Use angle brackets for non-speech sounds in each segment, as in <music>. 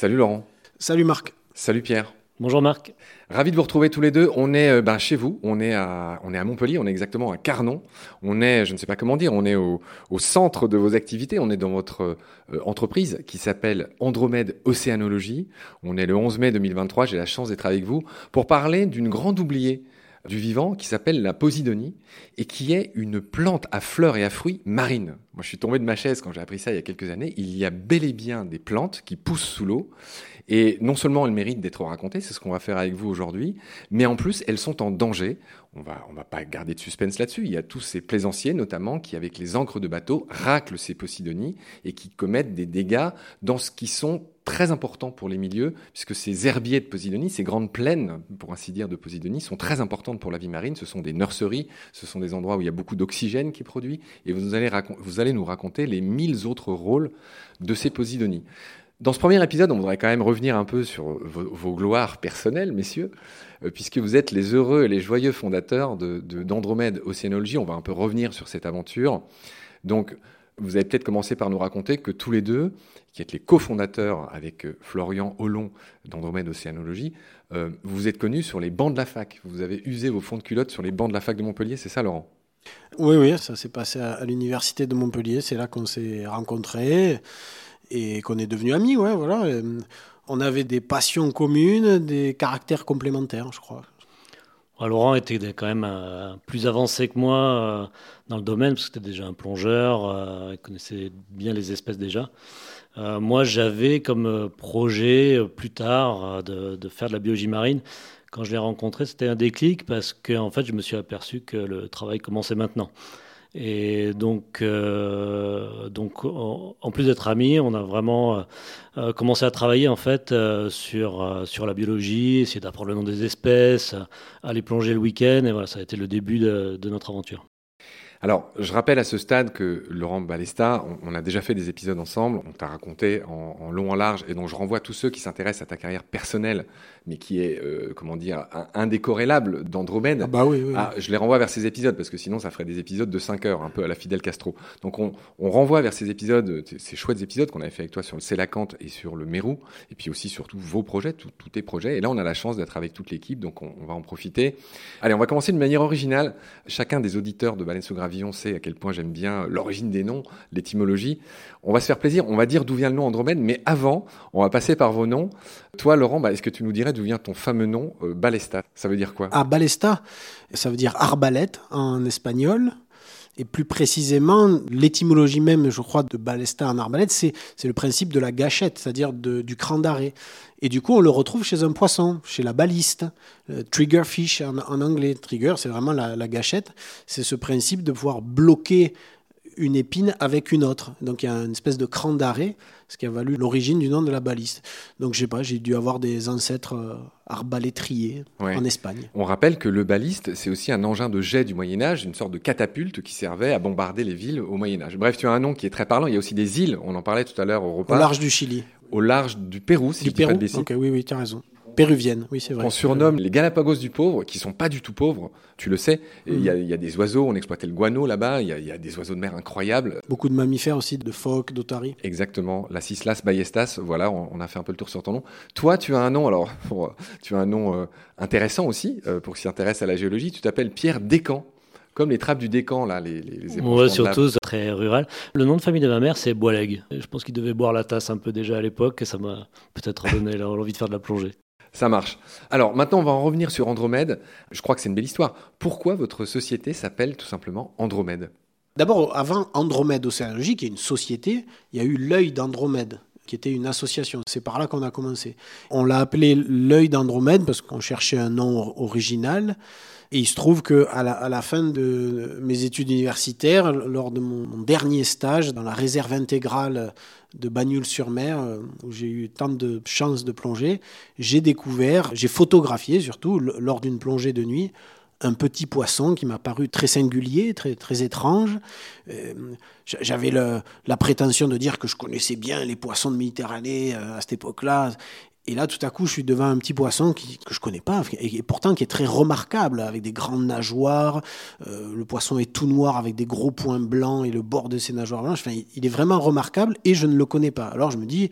Salut Laurent. Salut Marc. Salut Pierre. Bonjour Marc. Ravi de vous retrouver tous les deux. On est euh, ben, chez vous, on est, à, on est à Montpellier, on est exactement à Carnon. On est, je ne sais pas comment dire, on est au, centre de vos activités. On est dans votre euh, entreprise qui s'appelle Andromède Océanologie. On est le 11 mai 2023. J'ai la chance d'être avec vous pour parler d'une grande oubliée du vivant qui s'appelle la posidonie et qui est une plante à fleurs et à fruits marines. Moi, je suis tombé de ma chaise quand j'ai appris ça il y a quelques années. Il y a bel et bien des plantes qui poussent sous l'eau et non seulement elles méritent d'être racontées, c'est ce qu'on va faire avec vous aujourd'hui, mais en plus elles sont en danger. On va, va pas garder de suspense là-dessus. Il y a tous ces plaisanciers notamment qui, avec les encres de bateau, raclent ces posidonies et qui commettent des dégâts dans ce qui sont très importants pour les milieux, puisque ces herbiers de Posidonie, ces grandes plaines, pour ainsi dire, de Posidonie, sont très importantes pour la vie marine. Ce sont des nurseries, ce sont des endroits où il y a beaucoup d'oxygène qui est produit, et vous allez nous raconter les mille autres rôles de ces Posidonies. Dans ce premier épisode, on voudrait quand même revenir un peu sur vos, gloires personnelles, messieurs, euh, puisque vous êtes les heureux et les joyeux fondateurs d'Andromède de, Océanologie. On va un peu revenir sur cette aventure. Donc, vous avez peut-être commencé par nous raconter que tous les deux, qui êtes les cofondateurs avec euh, Florian Hollon d'Andromède Océanologie, euh, vous êtes connus sur les bancs de la fac. Vous avez usé vos fonds de culotte sur les bancs de la fac de Montpellier, c'est ça, Laurent? Oui, oui, ça s'est passé à l'université de Montpellier. C'est là qu'on s'est rencontrés et qu'on est devenus amis. Ouais, voilà. Euh, on avait des passions communes, des caractères complémentaires, je crois. Laurent était quand même euh, plus avancé que moi euh, dans le domaine, parce que c'était déjà un plongeur, il connaissait bien les espèces déjà. moi, j'avais comme projet plus tard de, faire de la biologie marine. Quand je l'ai rencontré, c'était un déclic parce qu'en en fait, je me suis aperçu que le travail commençait maintenant. Et donc, euh, donc en, plus d'être amis, on a vraiment euh, euh, commencé à travailler en fait sur, sur la biologie, essayer d'apprendre le nom des espèces, aller plonger le week-end. Et voilà, ça a été le début de notre aventure. Alors, je rappelle à ce stade que Laurent Balesta, on, a déjà fait des épisodes ensemble, on t'a raconté en, long, en large, et donc je renvoie tous ceux qui s'intéressent à ta carrière personnelle, mais qui est, euh, comment dire, indécorrélable d'Andromède. Ah bah oui, oui. Ah, je les renvoie vers ces épisodes, parce que sinon ça ferait des épisodes de 5 heures, un peu à la Fidel Castro. Donc on, renvoie vers ces épisodes, ces chouettes épisodes qu'on avait fait avec toi sur le Célacante et sur le Mérou, et puis aussi sur tous vos projets, tous tes projets. Et là, on a la chance d'être avec toute l'équipe, donc on, va en profiter. Allez, on va commencer de manière originale. Chacun des auditeurs de Baleine Avion sait à quel point j'aime bien l'origine des noms, l'étymologie. On va se faire plaisir, on va dire d'où vient le nom Andromède, mais avant, on va passer par vos noms. Toi, Laurent, bah, est-ce que tu nous dirais d'où vient ton fameux nom euh, Balesta Ça veut dire quoi? Ah, Balesta, ça veut dire arbalète en espagnol. Et plus précisément, l'étymologie même, je crois, de balesta en arbalète, c'est le principe de la gâchette, c'est-à-dire du cran d'arrêt. Et du coup, on le retrouve chez un poisson, chez la baliste, trigger fish en, anglais. Trigger, c'est vraiment la, la gâchette. C'est ce principe de pouvoir bloquer une épine avec une autre. Donc il y a une espèce de cran d'arrêt, ce qui a valu l'origine du nom de la baliste. Donc je sais pas, j'ai dû avoir des ancêtres euh, arbalétriers en Espagne. On rappelle que le baliste, c'est aussi un engin de jet du Moyen Âge, une sorte de catapulte qui servait à bombarder les villes au Moyen Âge. Bref, tu as un nom qui est très parlant. Il y a aussi des îles, on en parlait tout à l'heure au repas. Au large du Chili. Au large du Pérou, si du Pérou. ok, oui, oui, tu as raison péruvienne, oui, c'est vrai. On surnomme les Galapagos du pauvre, qui sont pas du tout pauvres, tu le sais. Il y, a, y, a des oiseaux, on exploitait le guano là-bas, il y, y, a des oiseaux de mer incroyables. Beaucoup de mammifères aussi, de phoques, d'otaries. Exactement, la Cislas ballestas, voilà, on, a fait un peu le tour sur ton nom. Toi, tu as un nom, alors, <laughs> tu as un nom euh, intéressant aussi, euh, pour qui s'intéresse à la géologie, tu t'appelles Pierre Descamps comme les trappes du décan, là, les, les, Ouais, surtout, c'est très rural. Le nom de famille de ma mère, c'est Boileg. Je pense qu'il devait boire la tasse un peu déjà à l'époque, et ça m'a peut-être donné <laughs> l'envie de faire de la plongée. Ça marche. Alors maintenant, on va en revenir sur Andromède. Je crois que c'est une belle histoire. Pourquoi votre société s'appelle tout simplement Andromède? D'abord, avant Andromède Océanologie, qui est une société, il y a eu l'œil d'Andromède qui était une association. C'est par là qu'on a commencé. On l'a appelé l'œil d'Andromède parce qu'on cherchait un nom original. Et il se trouve la, à la fin de mes études universitaires, lors de mon, dernier stage dans la réserve intégrale de Bagnoul-sur-Mer, euh, où j'ai eu tant de chance de plonger, j'ai découvert, j'ai photographié surtout, lors d'une plongée de nuit, un petit poisson qui m'a paru très singulier, très, très étrange. Euh, j'avais la prétention de dire que je connaissais bien les poissons de Méditerranée euh, à cette époque-là. Et là, tout à coup, je suis devant un petit poisson qui, que je connais pas, et, pourtant qui est très remarquable, avec des grandes nageoires. Euh, le poisson est tout noir avec des gros points blancs et le bord de ses nageoires blanches. Il est vraiment remarquable et je ne le connais pas. Alors je me dis,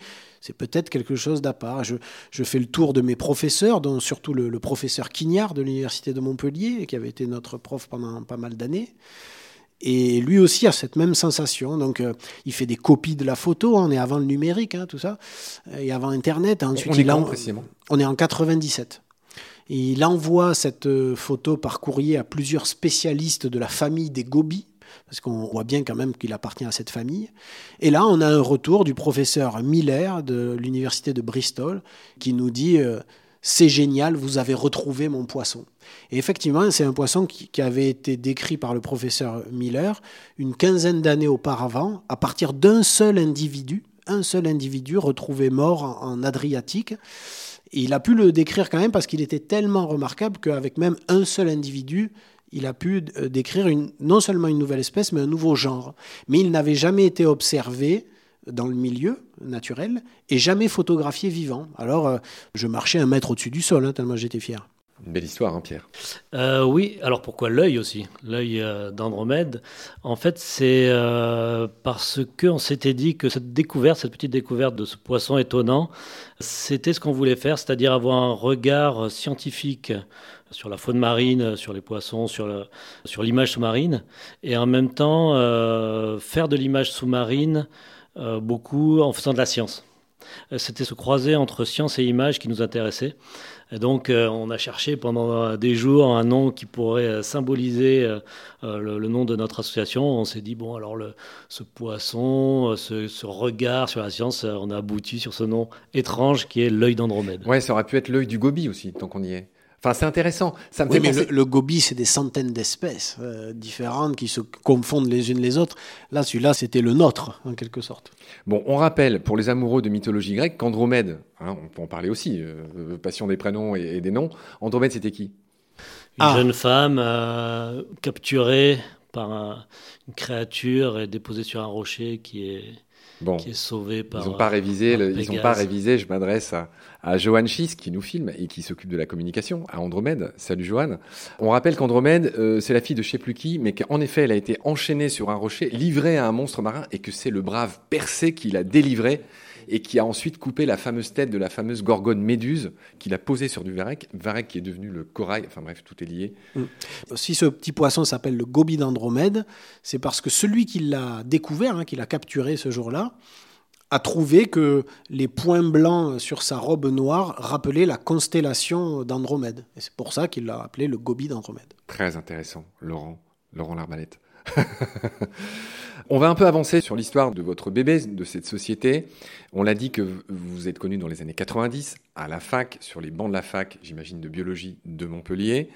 c'est peut-être quelque chose d'à part. Je, je, fais le tour de mes professeurs, dont surtout le, le professeur Quignard de l'Université de Montpellier, qui avait été notre prof pendant pas mal d'années. Et lui aussi a cette même sensation. Donc, euh, il fait des copies de la photo. Hein. On est avant le numérique, hein, tout ça, et avant Internet. Ensuite, on est quand, précisément On est en 97. il envoie cette euh, photo par courrier à plusieurs spécialistes de la famille des Gobi, parce qu'on voit bien quand même qu'il appartient à cette famille. Et là, on a un retour du professeur Miller de l'université de Bristol qui nous dit euh, c'est génial, vous avez retrouvé mon poisson. Et effectivement, c'est un poisson qui, avait été décrit par le professeur Miller une quinzaine d'années auparavant, à partir d'un seul individu, un seul individu retrouvé mort en, Adriatique. Il a pu le décrire quand même parce qu'il était tellement remarquable qu'avec même un seul individu, il a pu euh, décrire non seulement une nouvelle espèce, mais un nouveau genre. Mais il n'avait jamais été observé dans le milieu naturel et jamais photographié vivant. Alors, euh, je marchais un mètre au-dessus du sol, hein, tellement j'étais fier. Une belle histoire, hein, Pierre. Euh, oui, alors pourquoi l'œil aussi? L'œil euh, d'Andromède. En fait, c'est parce qu'on s'était dit que cette découverte, cette petite découverte de ce poisson étonnant, c'était ce qu'on voulait faire, c'est-à-dire avoir un regard scientifique sur la faune marine, sur les poissons, sur, sur l'image sous-marine, et en même temps faire de l'image sous-marine euh, beaucoup en faisant de la science. Euh, c'était se croiser entre science et image qui nous intéressait. Et donc, euh, on a cherché pendant des jours un nom qui pourrait symboliser le, nom de notre association. On s'est dit, bon, alors ce poisson, ce, ce, regard sur la science, on a abouti sur ce nom étrange qui est l'œil d'Andromède. Ouais, ça aurait pu être l'œil du Gobi aussi, tant qu'on y est. Enfin, c'est intéressant. Ça me mais le, gobi, c'est des centaines d'espèces euh, différentes qui se confondent les unes les autres. Là, celui-là, c'était le nôtre, en quelque sorte. Bon, on rappelle, pour les amoureux de mythologie grecque, qu'Andromède, hein, on peut en parler aussi, euh, passion des prénoms et, des noms, Andromède, c'était qui? Une ah. jeune femme euh, capturée par une créature et déposée sur un rocher qui est Bon, qui est sauvé par. Ils n'ont pas révisé. ils n'ont pas révisé. Je m'adresse à, à Johan Schiss qui nous filme et qui s'occupe de la communication à Andromède. Salut Johan. On rappelle qu'Andromède, euh, c'est la fille de je sais plus qui, mais qu'en effet, elle a été enchaînée sur un rocher, livrée à un monstre marin, et que c'est le brave Persée qui l'a délivrée et qui a ensuite coupé la fameuse tête de la fameuse gorgone méduse qu'il a posée sur du varech, varech qui est devenu le corail. Enfin bref, tout est lié. Mm. Si ce petit poisson s'appelle le gobi d'Andromède, c'est parce que celui qui l'a découvert, hein, qui l'a capturé ce jour-là, a trouvé que les points blancs sur sa robe noire rappelaient la constellation d'Andromède. Et c'est pour ça qu'il l'a appelé le gobi d'Andromède. Très intéressant, Laurent, Laurent Larbalette. <laughs> On va un peu avancer sur l'histoire de votre bébé, de cette société. On l'a dit que vous êtes connu dans les années 90 à la fac, sur les bancs de la fac, j'imagine, de biologie de Montpellier.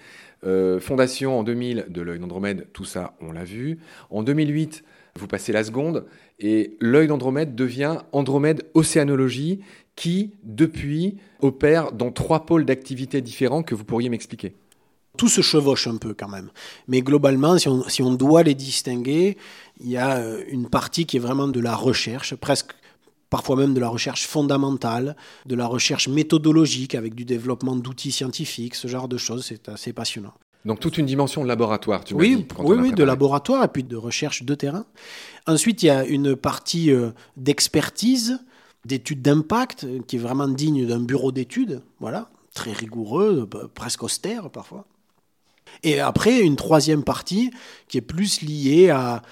Euh, fondation en 2000 de l'œil d'Andromède, tout ça, on l'a vu. En 2008, vous passez la seconde et l'œil d'Andromède devient Andromède Océanologie qui, depuis, opère dans trois pôles d'activité différents que vous pourriez m'expliquer. Tout se chevauche un peu quand même. Mais globalement, si on, doit les distinguer, il y a euh, une partie qui est vraiment de la recherche, presque parfois même de la recherche fondamentale, de la recherche méthodologique avec du développement d'outils scientifiques, ce genre de choses, c'est assez passionnant. Donc toute une dimension de laboratoire, tu oui, dit, Oui, oui, de laboratoire et puis de recherche de terrain. Ensuite, il y a une partie euh, d'expertise, d'études d'impact, qui est vraiment digne d'un bureau d'études, voilà, très rigoureux, presque austère parfois. Et après, une troisième partie qui est plus liée à,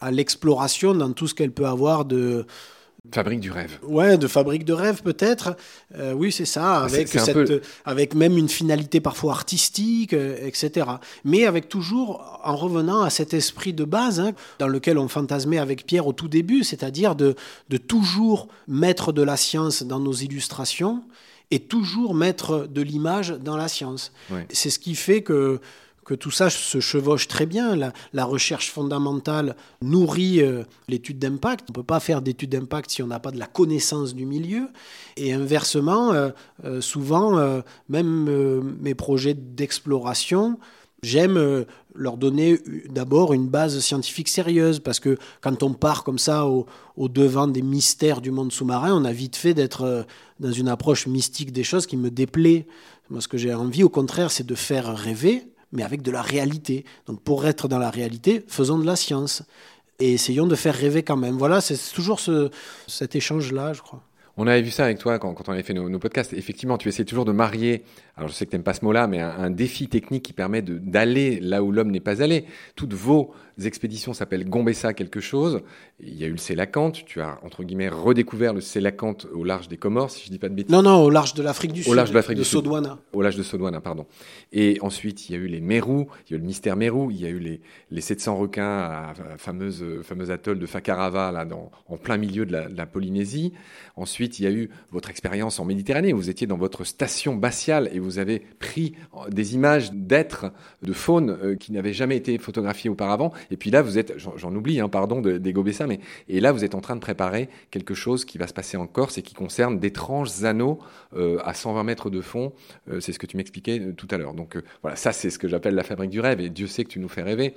à l'exploration dans tout ce qu'elle peut avoir de, Fabrique du rêve. Ouais, de fabrique de rêve peut-être. Euh, oui, c'est ça, avec, cette, avec même une finalité parfois artistique, euh, etc. Mais avec toujours, en revenant à cet esprit de base, hein, dans lequel on fantasmait avec Pierre au tout début, c'est-à-dire de, de toujours mettre de la science dans nos illustrations et toujours mettre de l'image dans la science. C'est ce qui fait que que tout ça se chevauche très bien. La, recherche fondamentale nourrit euh, l'étude d'impact. On ne peut pas faire d'étude d'impact si on n'a pas de la connaissance du milieu. Et inversement, euh, euh, souvent, même mes projets d'exploration, J'aime leur donner d'abord une base scientifique sérieuse, parce que quand on part comme ça au, devant des mystères du monde sous-marin, on a vite fait d'être dans une approche mystique des choses qui me déplaît. Moi, ce que j'ai envie, au contraire, c'est de faire rêver, mais avec de la réalité. Donc pour être dans la réalité, faisons de la science. Et essayons de faire rêver quand même. Voilà, c'est toujours ce, cet échange-là, je crois. On avait vu ça avec toi quand, on avait fait nos, podcasts. Effectivement, tu essaies toujours de marier, alors je sais que tu n'aimes pas ce mot-là, mais un, un, défi technique qui permet d'aller là où l'homme n'est pas allé. Toutes vos expéditions s'appellent Gombessa quelque chose. Il y a eu le Sélacanthe. Tu as, entre guillemets, redécouvert le Sélacanthe au large des Comores, si je dis pas de bêtises. Non, non, au large de l'Afrique du au Sud. Large de l'Afrique du Sodouana. Au large de Sodouana, pardon. Et ensuite, il y a eu les Mérous, il y a eu le mystère Mérou, il y a eu les, les 700 requins à la fameuse, fameuse atoll de Fakarava, là, dans, en plein milieu de la, de la Polynésie. Ensuite, il y a eu votre expérience en Méditerranée. Vous étiez dans votre station batiale et vous avez pris des images d'êtres, de faune euh, qui n'avaient jamais été photographiées auparavant. Et puis là, vous êtes, j'en oublie, hein, pardon, des Gobessa, mais et là, vous êtes en train de préparer quelque chose qui va se passer en Corse et qui concerne d'étranges anneaux euh, à 120 mètres de fond. Euh, c'est ce que tu m'expliquais tout à l'heure. Donc voilà, ça, c'est ce que j'appelle la fabrique du rêve. Et Dieu sait que tu nous fais rêver.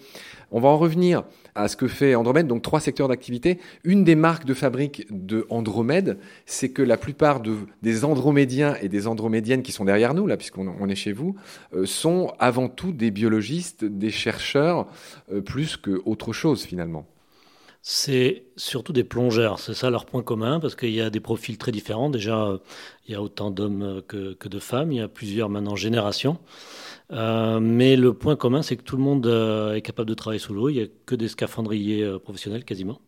On va en revenir à ce que fait Andromède. Donc trois secteurs d'activité. Une des marques de fabrique de Andromède, c'est que la plupart de, des andromédiens et des andromédiennes qui sont derrière nous, là, puisqu'on est chez vous, euh, sont avant tout des biologistes, des chercheurs, euh, plus qu'autre chose finalement. C'est surtout des plongeurs, c'est ça leur point commun, parce qu'il y a des profils très différents. Déjà, il y a autant d'hommes que, de femmes, il y a plusieurs maintenant générations. Euh, mais le point commun, c'est que tout le monde est capable de travailler sous l'eau. Il n'y a que des scaphandriers professionnels quasiment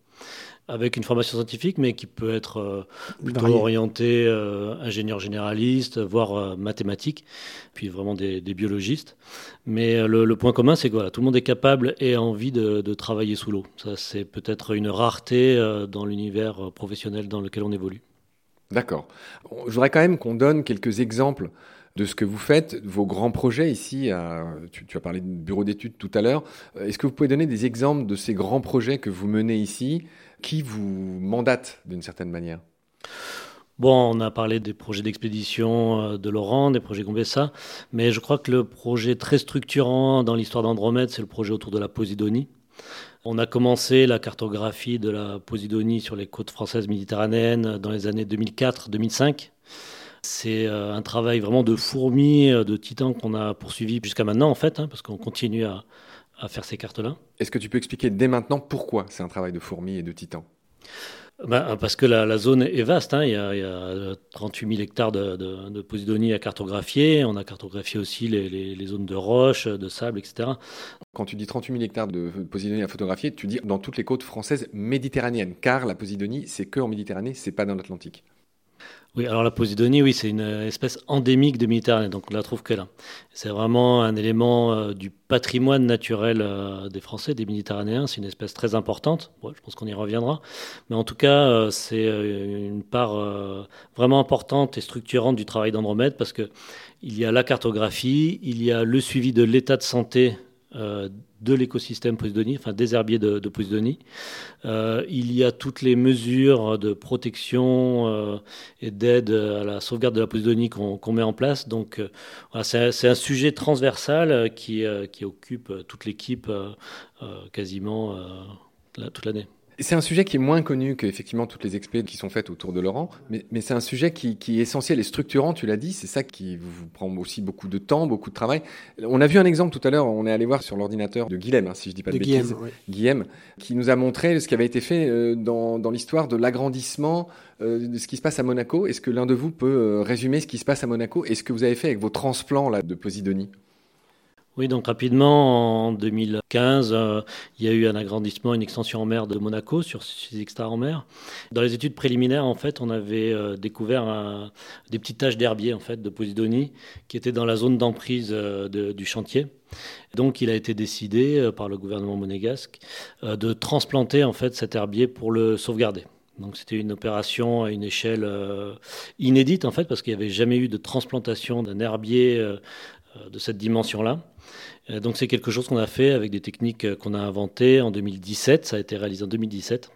avec une formation scientifique, mais qui peut être euh, plutôt orienté euh, ingénieur généraliste, voire euh, mathématique, puis vraiment des, biologistes. Mais le, point commun, c'est que voilà, tout le monde est capable et a envie de, de travailler sous l'eau. Ça, c'est peut-être une rareté dans l'univers professionnel dans lequel on évolue. D'accord. Je voudrais quand même qu'on donne quelques exemples de ce que vous faites, vos grands projets ici. tu, tu, as parlé de bureau d'études tout à l'heure. Est-ce que vous pouvez donner des exemples de ces grands projets que vous menez ici qui vous mandate d'une certaine manière Bon, on a parlé des projets d'expédition euh, de Laurent, des projets Gombessa, mais je crois que le projet très structurant dans l'histoire d'Andromède, c'est le projet autour de la Posidonie. On a commencé la cartographie de la Posidonie sur les côtes françaises méditerranéennes dans les années 2004-2005. C'est euh, un travail vraiment de fourmi, euh, de titan qu'on a poursuivi jusqu'à maintenant en fait, hein, parce qu'on continue à, à faire ces cartes-là. Est-ce que tu peux expliquer dès maintenant pourquoi c'est un travail de fourmi et de titan? Ben, parce que la, zone est vaste, hein. il, y a, 38 000 hectares de, de, Posidonie à cartographier. On a cartographié aussi les, zones de roches, de sable, etc. Quand tu dis 38 000 hectares de Posidonie à photographier, tu dis dans toutes les côtes françaises méditerranéennes, car la Posidonie, c'est que en Méditerranée, c'est pas dans l'Atlantique. Oui, alors la Posidonie, oui, c'est une espèce endémique de Méditerranée, donc on la trouve que là. C'est vraiment un élément euh, du patrimoine naturel euh, des Français, des Méditerranéens. C'est une espèce très importante. je pense qu'on y reviendra. Mais en tout cas, euh, c'est une part vraiment importante et structurante du travail d'Andromède parce que il y a la cartographie, il y a le suivi de l'état de santé euh, de l'écosystème Posidonie, enfin des herbiers de, Posidonie. Euh, il y a toutes les mesures de protection euh, et d'aide à la sauvegarde de la Posidonie qu'on met en place. Donc c'est un sujet transversal qui occupe toute l'équipe quasiment toute l'année. C'est un sujet qui est moins connu qu'effectivement toutes les expéditions qui sont faites autour de Laurent, mais, mais c'est un sujet qui, qui, est essentiel et structurant, tu l'as dit, c'est ça qui vous prend aussi beaucoup de temps, beaucoup de travail. On a vu un exemple tout à l'heure, on est allé voir sur l'ordinateur de Guilhem, hein, si je dis pas de, bêtises, Guilhem, qui nous a montré ce qui avait été fait euh, dans, dans l'histoire de l'agrandissement euh, de ce qui se passe à Monaco. Est-ce que l'un de vous peut euh, résumer ce qui se passe à Monaco et ce que vous avez fait avec vos transplants là, de Posidonie oui, donc rapidement, en 2015, euh, il y a eu un agrandissement, une extension en mer de Monaco sur 6 hectares en mer. Dans les études préliminaires, en fait, on avait euh, découvert des petites taches d'herbier en fait, de Posidonie qui étaient dans la zone d'emprise euh, du chantier. Donc, il a été décidé par le gouvernement monégasque de transplanter en fait cet herbier pour le sauvegarder. Donc c'était une opération à une échelle inédite en fait parce qu'il n'y avait jamais eu de transplantation d'un herbier de cette dimension-là. Euh, donc c'est quelque chose qu'on a fait avec des techniques euh, qu'on a inventées en 2017, ça a été réalisé en 2017.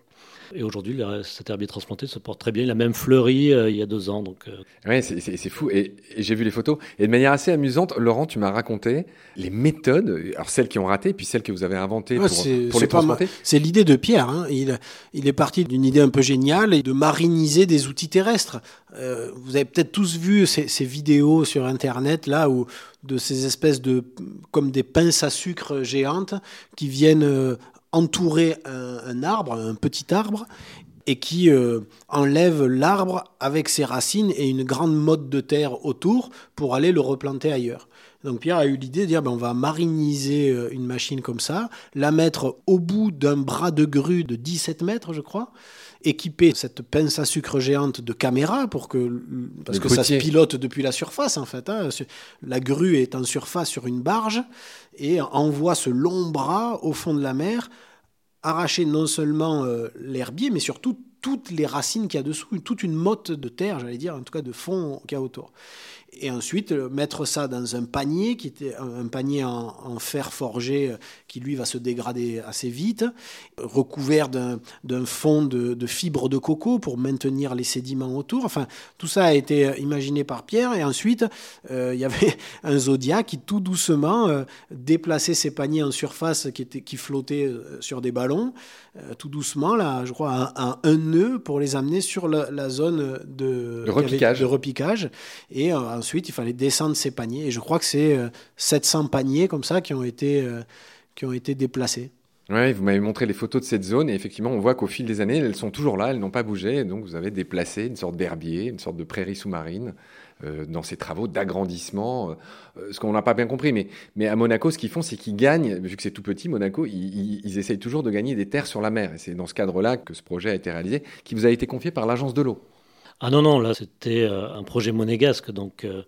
Et aujourd'hui, cet herbier transplanté se porte très bien. Il a même fleuri euh, il y a deux ans. Donc, euh. Ouais, c'est fou. Et, j'ai vu les photos. Et de manière assez amusante, Laurent, tu m'as raconté les méthodes, alors celles qui ont raté, puis celles que vous avez inventées pour, pour les transplanter. C'est l'idée de Pierre. Hein. Il, il est parti d'une idée un peu géniale de mariniser des outils terrestres. Euh, vous avez peut-être tous vu ces, ces, vidéos sur Internet là où de ces espèces de comme des pinces à sucre géantes qui viennent entourer un, arbre, un petit arbre, et qui euh, enlève l'arbre avec ses racines et une grande motte de terre autour pour aller le replanter ailleurs. Donc Pierre a eu l'idée de dire ben, on va mariniser euh, une machine comme ça, la mettre au bout d'un bras de grue de 17 mètres, je crois, équiper cette pince à sucre géante de caméra pour que parce que ça se pilote depuis la surface en fait. Hein. La grue est en surface sur une barge et envoie ce long bras au fond de la mer arracher non seulement euh, l'herbier mais surtout toutes les racines qu'il y a dessous, toute une motte de terre, j'allais dire, en tout cas de fond qu'il y a autour et ensuite euh, mettre ça dans un panier qui était un panier en, fer forgé euh, qui lui va se dégrader assez vite, recouvert d'un fond de, fibres de coco pour maintenir les sédiments autour. Enfin, tout ça a été euh, imaginé par Pierre et ensuite il y avait <laughs> un Zodiac qui tout doucement déplaçait ses paniers en surface qui, était, qui flottaient sur des ballons, tout doucement là, je crois un, un, nœud pour les amener sur la, zone de, repiquage. de repiquage et ensuite, il fallait descendre ces paniers. Et je crois que c'est 700 euh, paniers comme ça qui ont été, euh, qui ont été déplacés. Oui, vous m'avez montré les photos de cette zone et effectivement, on voit qu'au fil des années, elles sont toujours là, elles n'ont pas bougé. donc, vous avez déplacé une sorte d'herbier, une sorte de prairie sous-marine euh, dans ces travaux d'agrandissement. ce qu'on n'a pas bien compris, mais, à Monaco, ce qu'ils font, c'est qu'ils gagnent, vu que c'est tout petit, Monaco, ils, ils, essayent toujours de gagner des terres sur la mer. Et c'est dans ce cadre-là que ce projet a été réalisé, qui vous a été confié par l'Agence de l'eau. Ah non, non, là c'était euh, un projet monégasque. Donc, euh,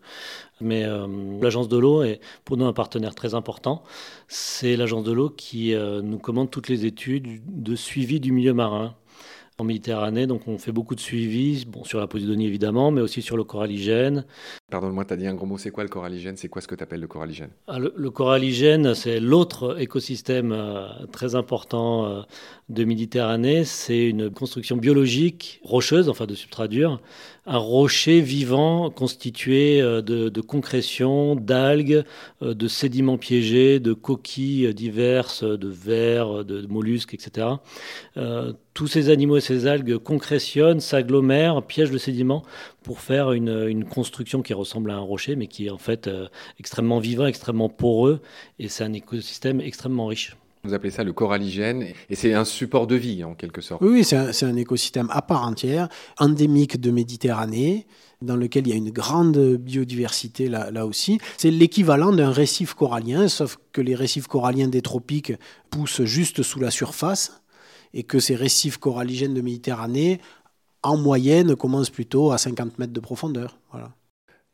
mais euh, l'agence de l'eau est pour nous un partenaire très important. C'est l'agence de l'eau qui nous commande toutes les études de suivi du milieu marin en Méditerranée. Donc on fait beaucoup de suivi, bon, sur la posidonie évidemment, mais aussi sur le coralligène. Pardonne-moi, tu as dit un gros mot, c'est quoi le coralligène C'est quoi ce que tu appelles le coralligène ah, le, coralligène, c'est l'autre écosystème euh, très important euh, de Méditerranée. C'est une construction biologique rocheuse, enfin de substrat dur, un rocher vivant constitué euh, de, de concrétions, d'algues, de sédiments piégés, de coquilles diverses, de vers, de mollusques, etc tous ces animaux et ces algues concrétionnent, s'agglomèrent, piègent le sédiment pour faire une, construction qui ressemble à un rocher, mais qui est en fait euh, extrêmement vivant, extrêmement poreux, et c'est un écosystème extrêmement riche. Vous appelez ça le coralligène, et c'est un support de vie en quelque sorte. Oui, c'est un, un, écosystème à part entière, endémique de Méditerranée, dans lequel il y a une grande biodiversité là, là aussi. C'est l'équivalent d'un récif corallien, sauf que les récifs coralliens des tropiques poussent juste sous la surface et que ces récifs coralligènes de Méditerranée, en moyenne, commencent plutôt à 50 mètres de profondeur. Voilà.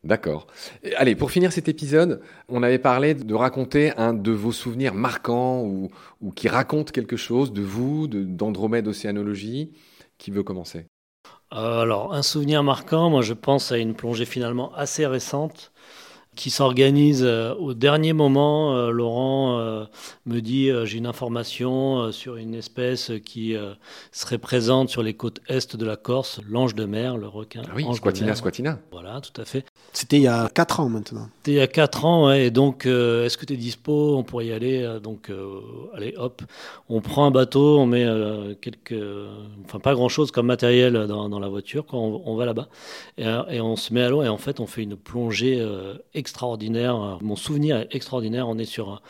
D'accord. Allez, pour finir cet épisode, on avait parlé de raconter un de vos souvenirs marquants ou, ou qui raconte quelque chose de vous, d'Andromède Océanologie. Qui veut commencer? Euh, Alors, un souvenir marquant, moi je pense à une plongée finalement assez récente qui s'organise euh, au dernier moment. Euh, Laurent euh, me dit j'ai une information sur une espèce qui serait présente sur les côtes est de la Corse, l'ange de mer, le requin. Ah oui, Squatina, Squatina. Voilà, tout à fait. C'était il y a 4 ans maintenant. C'était il y a 4 ans, ouais, et donc est-ce que tu es dispo? On pourrait y aller. donc, allez, hop, on prend un bateau, on met quelques. Enfin, pas grand-chose comme matériel dans, la voiture quand on, va là-bas. Et, et, on se met à l'eau, et en fait, on fait une plongée extraordinaire. Mon souvenir est extraordinaire. On est sur un,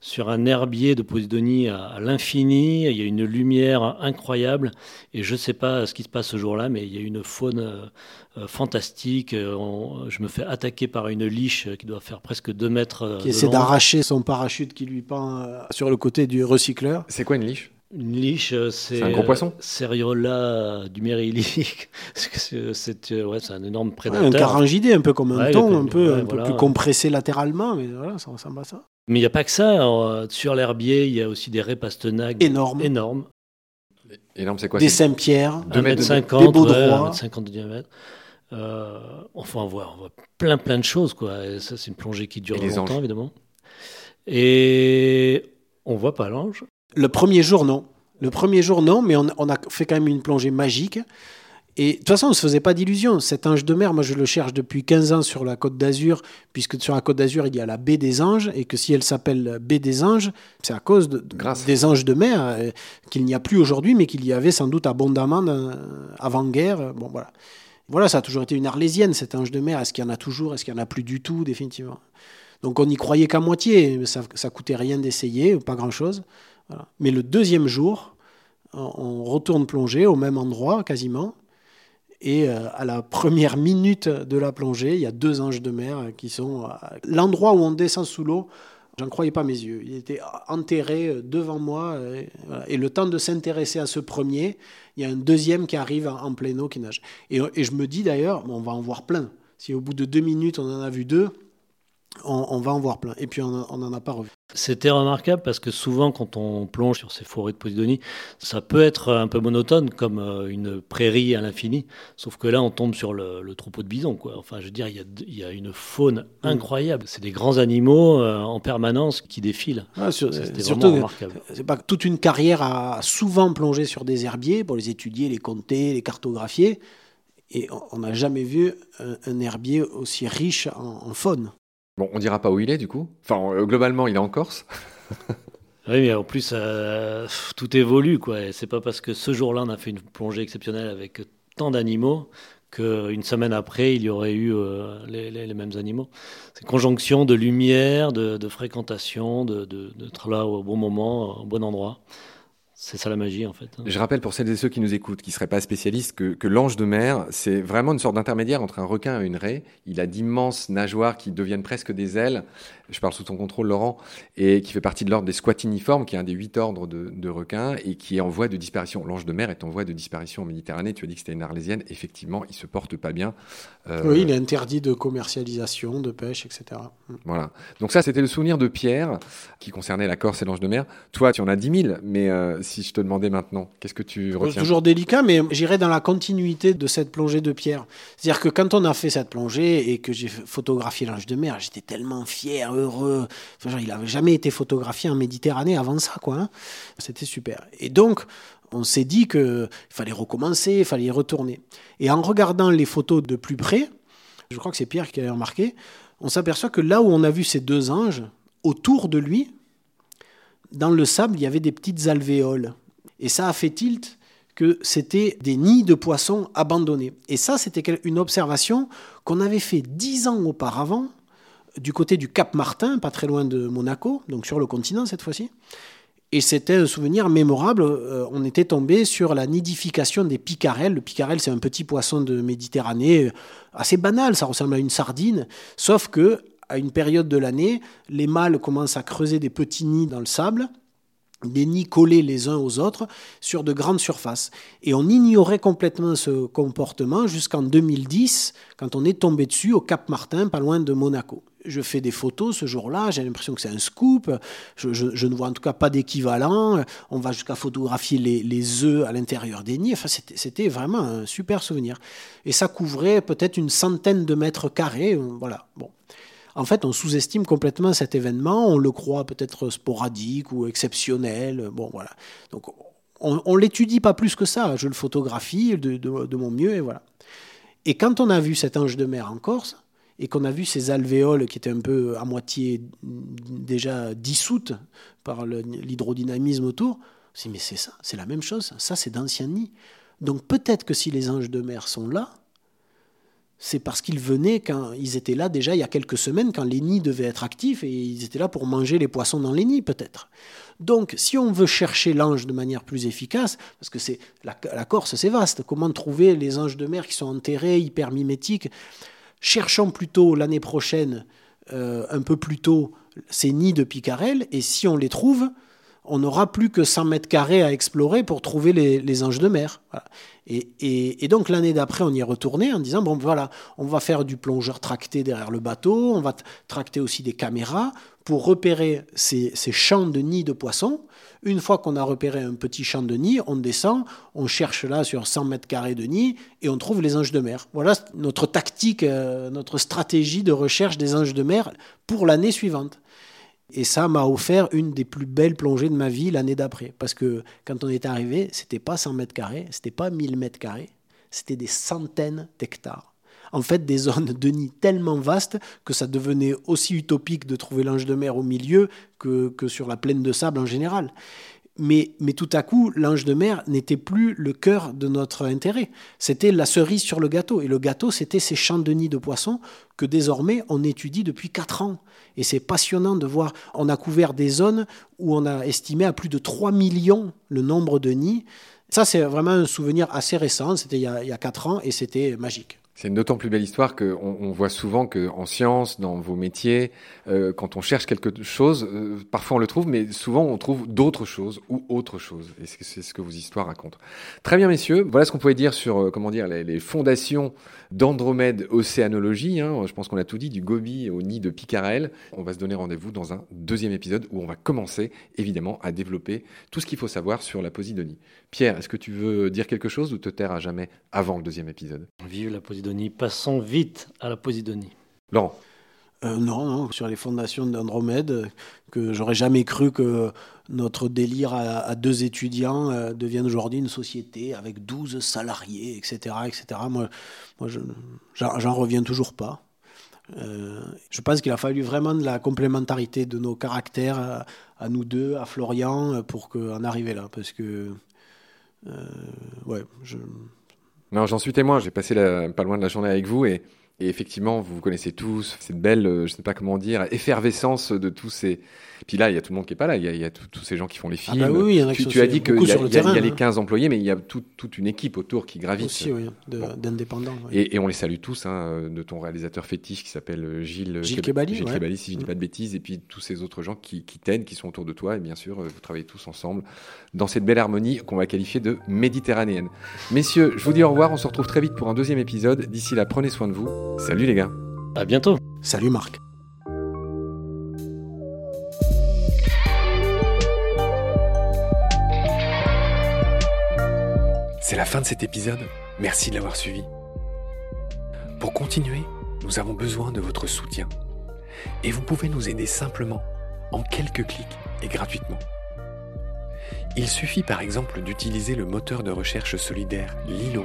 sur un herbier de Posidonie à, l'infini. Il y a une lumière incroyable. Et je ne sais pas ce qui se passe ce jour-là, mais il y a une faune euh, fantastique. je me fais attaquer par une liche qui doit faire presque 2 mètres. Euh, qui essaie d'arracher son parachute qui lui pend euh, sur le côté du recycleur. C'est quoi une liche? Une liche, c'est un gros poisson. Seriola du Mérilyque. <laughs> c'est ouais, un énorme prédateur. un carangidé, un peu comme un thon, un peu, un peu plus compressé latéralement, mais voilà, ça ressemble à ça. Mais il n'y a pas que ça. sur l'herbier, il y a aussi des répastenagues énormes. énormes. Énorme, c'est quoi Des Saint-Pierre, 2 mètres 50, des beaux droits. 50 de diamètre. Euh, enfin, on voit, on voit plein plein de choses. Quoi. Et ça, c'est une plongée qui dure longtemps, évidemment. Et on voit pas l'ange. Le premier jour, non. Le premier jour, non, mais on, on a fait quand même une plongée magique. Et de toute façon, on ne se faisait pas d'illusions. Cet ange de mer, moi, je le cherche depuis 15 ans sur la côte d'Azur, puisque sur la côte d'Azur, il y a la baie des anges, et que si elle s'appelle baie des anges, c'est à cause de, Grâce. des anges de mer, euh, qu'il n'y a plus aujourd'hui, mais qu'il y avait sans doute abondamment euh, avant-guerre. Bon, voilà. Voilà, ça a toujours été une arlésienne, cet ange de mer. Est-ce qu'il y en a toujours? Est-ce qu'il n'y en a plus du tout, définitivement? Donc on n'y croyait qu'à moitié. mais Ça, ça coûtait rien d'essayer, pas grand-chose. Mais le deuxième jour, on retourne plonger au même endroit, quasiment. Et euh, à la première minute de la plongée, il y a deux anges de mer euh, qui sont à l'endroit où on descend sous l'eau. J'en croyais pas mes yeux. Il était enterré euh, devant moi. Et, le temps de s'intéresser à ce premier, il y a un deuxième qui arrive en, pleine eau qui nage. Et, je me dis d'ailleurs, on va en voir plein. Si au bout de deux minutes on en a vu deux, on, on va en voir plein. Et puis on n'en a pas revu. C'était remarquable parce que souvent, quand on plonge sur ces forêts de Posidonie, ça peut être un peu monotone, comme euh, une prairie à l'infini. Sauf que là, on tombe sur le, le troupeau de bisons. Quoi. Enfin, je veux dire, il y a, il y a une faune incroyable. C'est des grands animaux euh, en permanence qui défilent. Ah, sur- C'était surtout, vraiment remarquable. c'est pas que toute une carrière à souvent plonger sur des herbiers pour les étudier, les compter, les cartographier. Et on- on n'a jamais vu un, un herbier aussi riche en, en faune. Bon, on dira pas où il est du coup. Enfin, euh, globalement, il est en Corse. <laughs> Oui, mais en plus, euh, tout évolue. quoi. C'est pas parce que ce jour-là, on a fait une plongée exceptionnelle avec tant d'animaux qu'une semaine après, il y aurait eu euh, les, mêmes animaux. C'est conjonction de lumière, de, de fréquentation, de- de- d'être là au bon moment, au bon endroit. C'est ça la magie, en fait. hein. Je rappelle pour celles et ceux qui nous écoutent, qui ne seraient pas spécialistes, que, que l'ange de mer, c'est vraiment une sorte d'intermédiaire entre un requin et une raie. Il a d'immenses nageoires qui deviennent presque des ailes. Je parle sous ton contrôle, Laurent, et qui fait partie de l'ordre des squatiniformes, qui est un des huit ordres de, de requins et qui est en voie de disparition. L'ange de mer est en voie de disparition en Méditerranée. Tu as dit que c'était une arlésienne. Effectivement, il se porte pas bien. Euh, Oui, il est interdit de commercialisation, de pêche, etc. Voilà. Donc ça, c'était le souvenir de Pierre qui concernait la Corse et l'ange de mer. Toi, tu en as 10 000, mais euh, si je te demandais maintenant, qu'est-ce que tu C'est retiens? toujours délicat, mais j'irai dans la continuité de cette plongée de pierre. C'est-à-dire que quand on a fait cette plongée et que j'ai photographié l'ange de mer, j'étais tellement fier, il n'avait jamais été photographié en Méditerranée avant ça, quoi. hein. C'était super. Et donc, on s'est dit qu'il fallait recommencer, il fallait y retourner. Et en regardant les photos de plus près, je crois que c'est Pierre qui avait remarqué, on s'aperçoit que là où on a vu ces deux anges, autour de lui, dans le sable, il y avait des petites alvéoles. Et ça a fait tilt que c'était des nids de poissons abandonnés. Et ça, c'était une observation qu'on avait fait dix ans auparavant du côté du Cap Martin, pas très loin de Monaco, donc sur le continent cette fois-ci. Et c'était un souvenir mémorable. Euh, on était tombé sur la nidification des picarelles. Le picarelle, c'est un petit poisson de Méditerranée, euh, assez banal, ça ressemble à une sardine, sauf que à une période de l'année, les mâles commencent à creuser des petits nids dans le sable des nids collés les uns aux autres sur de grandes surfaces. Et on ignorait complètement ce comportement jusqu'en 2010, quand on est tombé dessus au Cap Martin, pas loin de Monaco. Je fais des photos ce jour-là, j'ai l'impression que c'est un scoop, je, ne vois en tout cas pas d'équivalent, on va jusqu'à photographier les, les œufs à l'intérieur des nids, enfin, c'était vraiment un super souvenir. Et ça couvrait peut-être une centaine de mètres carrés, voilà, bon. En fait, on sous-estime complètement cet événement, on le croit peut-être sporadique ou exceptionnel. Bon, voilà. Donc, on, on l'étudie pas plus que ça. Je le photographie de, de- de mon mieux et voilà. Et quand on a vu cet ange de mer en Corse et qu'on a vu ces alvéoles qui étaient un peu à moitié déjà dissoutes par l'hydrodynamisme autour, on s'est dit, mais c'est ça, c'est la même chose. Ça, c'est d'anciens nids. Donc peut-être que si les anges de mer sont là, c'est parce qu'ils venaient quand ils étaient là déjà il y a quelques semaines, quand les nids devaient être actifs et ils étaient là pour manger les poissons dans les nids peut-être. Donc si on veut chercher l'ange de manière plus efficace, parce que c'est la Corse c'est vaste, comment trouver les anges de mer qui sont enterrés, hyper mimétiques, cherchons plutôt l'année prochaine, euh, un peu plus tôt, ces nids de picarelles et si on les trouve, on n'aura plus que 100 mètres carrés à explorer pour trouver les, anges de mer. Et, donc l'année d'après, on y est retourné en disant, bon voilà, on va faire du plongeur tracté derrière le bateau, on va tracter aussi des caméras pour repérer ces, champs de nids de poissons. Une fois qu'on a repéré un petit champ de nid, on descend, on cherche là sur 100 mètres carrés de nid et on trouve les anges de mer. Voilà notre tactique, euh, notre stratégie de recherche des anges de mer pour l'année suivante. Et ça m'a offert une des plus belles plongées de ma vie l'année d'après. Parce que quand on est arrivé, c'était pas 100 mètres carrés, c'était pas 1000 mètres carrés, c'était des centaines d'hectares. En fait, des zones de nid tellement vastes que ça devenait aussi utopique de trouver l'ange de mer au milieu que, que sur la plaine de sable en général. Mais, mais, tout à coup, l'ange de mer n'était plus le cœur de notre intérêt. C'était la cerise sur le gâteau. Et le gâteau, c'était ces champs de nids de poissons que désormais on étudie depuis 4 ans. Et c'est passionnant de voir, on a couvert des zones où on a estimé à plus de 3 millions le nombre de nids. Ça, c'est vraiment un souvenir assez récent, c'était il, il, y a 4 ans et c'était magique. C'est une d'autant plus belle histoire qu'on on voit souvent qu'en science, dans vos métiers, euh, quand on cherche quelque chose, euh, parfois on le trouve, mais souvent on trouve d'autres choses ou autre chose. Et c'est ce que vos histoires racontent. Très bien, messieurs. Voilà ce qu'on pouvait dire sur, euh, comment dire, les, les fondations d'Andromède Océanologie. Hein. Je pense qu'on a tout dit, du Gobi au nid de Picarel. On va se donner rendez-vous dans un deuxième épisode où on va commencer, évidemment, à développer tout ce qu'il faut savoir sur la Posidonie. Pierre, est-ce que tu veux dire quelque chose ou te taire à jamais avant le deuxième épisode? Vive la Posidonie. Passons vite à la Posidonie. Laurent euh, non, non, sur les fondations d'Andromède, que j'aurais jamais cru que notre délire à, deux étudiants euh, devienne aujourd'hui une société avec 12 salariés, etc. etc. Moi, moi j'en reviens toujours pas. Euh, je pense qu'il a fallu vraiment de la complémentarité de nos caractères à, à nous deux, à Florian, pour en arriver là. Parce que, ouais, je... Non, j'en suis témoin. J'ai passé pas loin de la journée avec vous et et effectivement, vous vous connaissez tous, cette belle, euh, je ne sais pas comment dire, effervescence de tous ces. Puis là, il y a tout le monde qui est pas là. Il y a, il y a tous ces gens qui font les films. Ah bah oui, il y en a tu, tu as dit qu'il y, a, il y, a les 15 employés, mais il y a tout, toute une équipe autour qui gravite. Aussi, oui, d'indépendants. Bon. Et, et, on les salue tous, hein, de ton réalisateur fétiche qui s'appelle Gilles, Gilles Kebali, Gilles ouais. Kebali, si je ne dis pas de bêtises, et puis tous ces autres gens qui, qui t'aident, qui sont autour de toi. Et bien sûr, vous travaillez tous ensemble dans cette belle harmonie qu'on va qualifier de méditerranéenne. Messieurs, je vous dis au revoir. On se retrouve très vite pour un deuxième épisode. D'ici là, prenez soin de vous. Salut les gars. À bientôt. Salut Marc. C'est la fin de cet épisode. Merci de l'avoir suivi. Pour continuer, nous avons besoin de votre soutien. Et vous pouvez nous aider simplement, en quelques clics et gratuitement. Il suffit par exemple d'utiliser le moteur de recherche solidaire Lilo